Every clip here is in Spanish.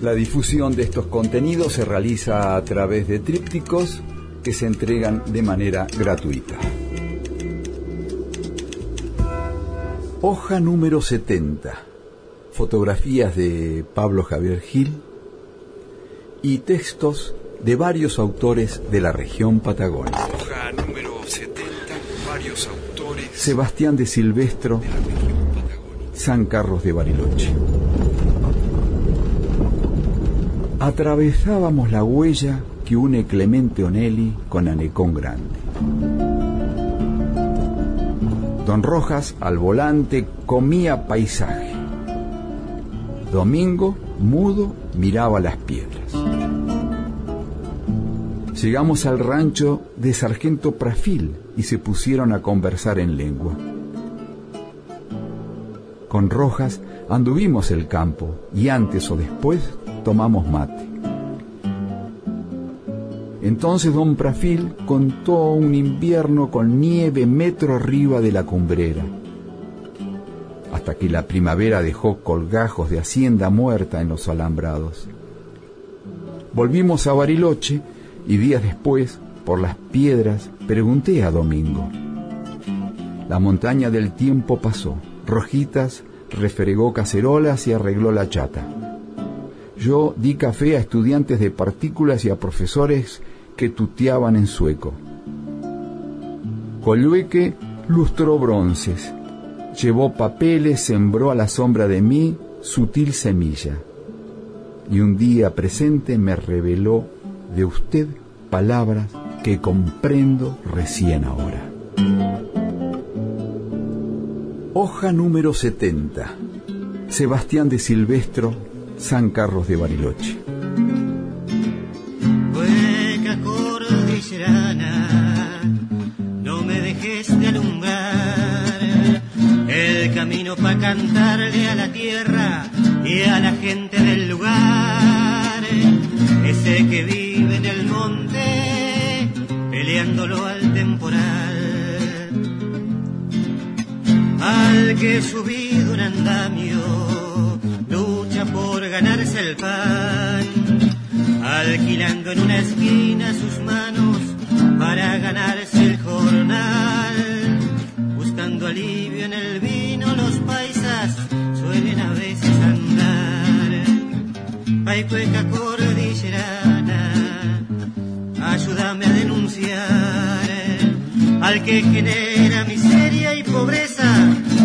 La difusión de estos contenidos se realiza a través de trípticos que se entregan de manera gratuita. Hoja número 70 fotografías de Pablo Javier Gil y textos de varios autores de la región patagónica. Hoja número 70, varios autores. Sebastián de Silvestro, San Carlos de Bariloche. Atravesábamos la huella que une Clemente Onelli con Anecón Grande. Don Rojas al volante comía paisaje Domingo, mudo, miraba las piedras. Llegamos al rancho de Sargento Prafil y se pusieron a conversar en lengua. Con Rojas anduvimos el campo y antes o después tomamos mate. Entonces don Prafil contó un invierno con nieve metro arriba de la cumbrera hasta que la primavera dejó colgajos de hacienda muerta en los alambrados. Volvimos a Bariloche y días después, por las piedras, pregunté a Domingo. La montaña del tiempo pasó. Rojitas refregó cacerolas y arregló la chata. Yo di café a estudiantes de partículas y a profesores que tuteaban en sueco. Colueque lustró bronces llevó papeles, sembró a la sombra de mí sutil semilla. Y un día presente me reveló de usted palabras que comprendo recién ahora. Hoja número 70. Sebastián de Silvestro, San Carlos de Bariloche. no me dejes de alumbrar. El camino para cantarle a la tierra y a la gente del lugar, ese que vive en el monte peleándolo al temporal, al que subido un andamio ganarse el pan, alquilando en una esquina sus manos para ganarse el jornal. Alivio en el vino, los paisas suelen a veces andar. Hay cueca cordillerana, ayúdame a denunciar. Al que genera miseria y pobreza,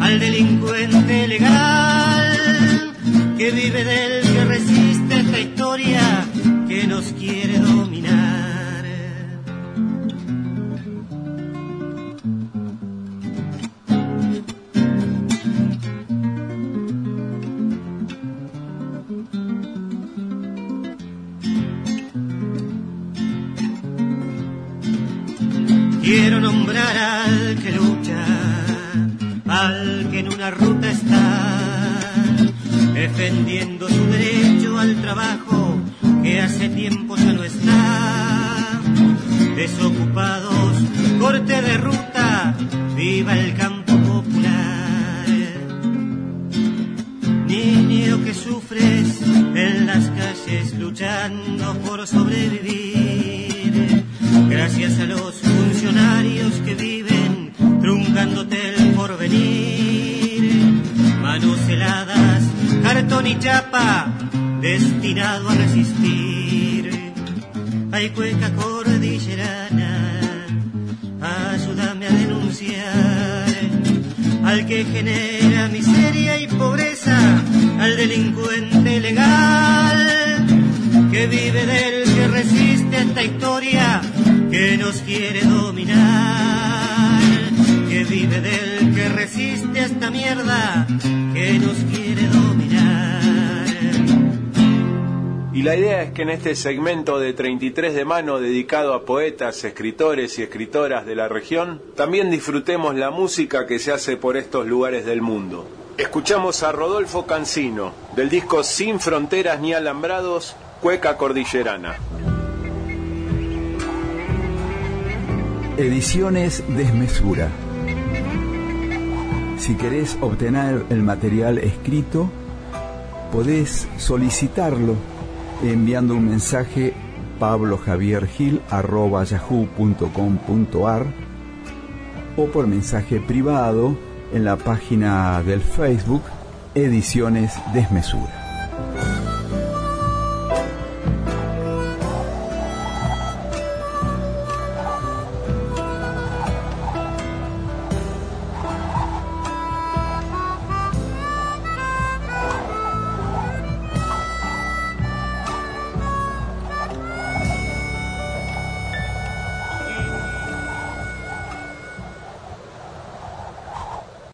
al delincuente legal que vive del que resiste esta historia que nos quiere dominar. Quiero nombrar al que lucha, defendiendo su derecho al trabajo que hace tiempo ya no está. Desocupados, corte de ruta, viva el campo popular. Niño que sufres en las calles luchando por sobrevivir, gracias a los funcionarios que viven truncándote el porvenir. Manos heladas, cartón chapa, destinado a resistir. Hay cueca cordillerana, ayúdame a denunciar al que genera miseria y pobreza, al delincuente legal que vive del que resiste esta historia que nos quiere dominar, que vive del que resiste a esta mierda, que nos quiere dominar. Y la idea es que en este segmento de 33 de mano dedicado a poetas, escritores y escritoras de la región, también disfrutemos la música que se hace por estos lugares del mundo. Escuchamos a Rodolfo Cancino, del disco Sin Fronteras ni Alambrados, Cueca Cordillerana. Ediciones Desmesura. Si querés obtener el material escrito, podés solicitarlo enviando un mensaje pablojaviergil.yahoo.com.ar o por mensaje privado en la página del Facebook Ediciones Desmesura.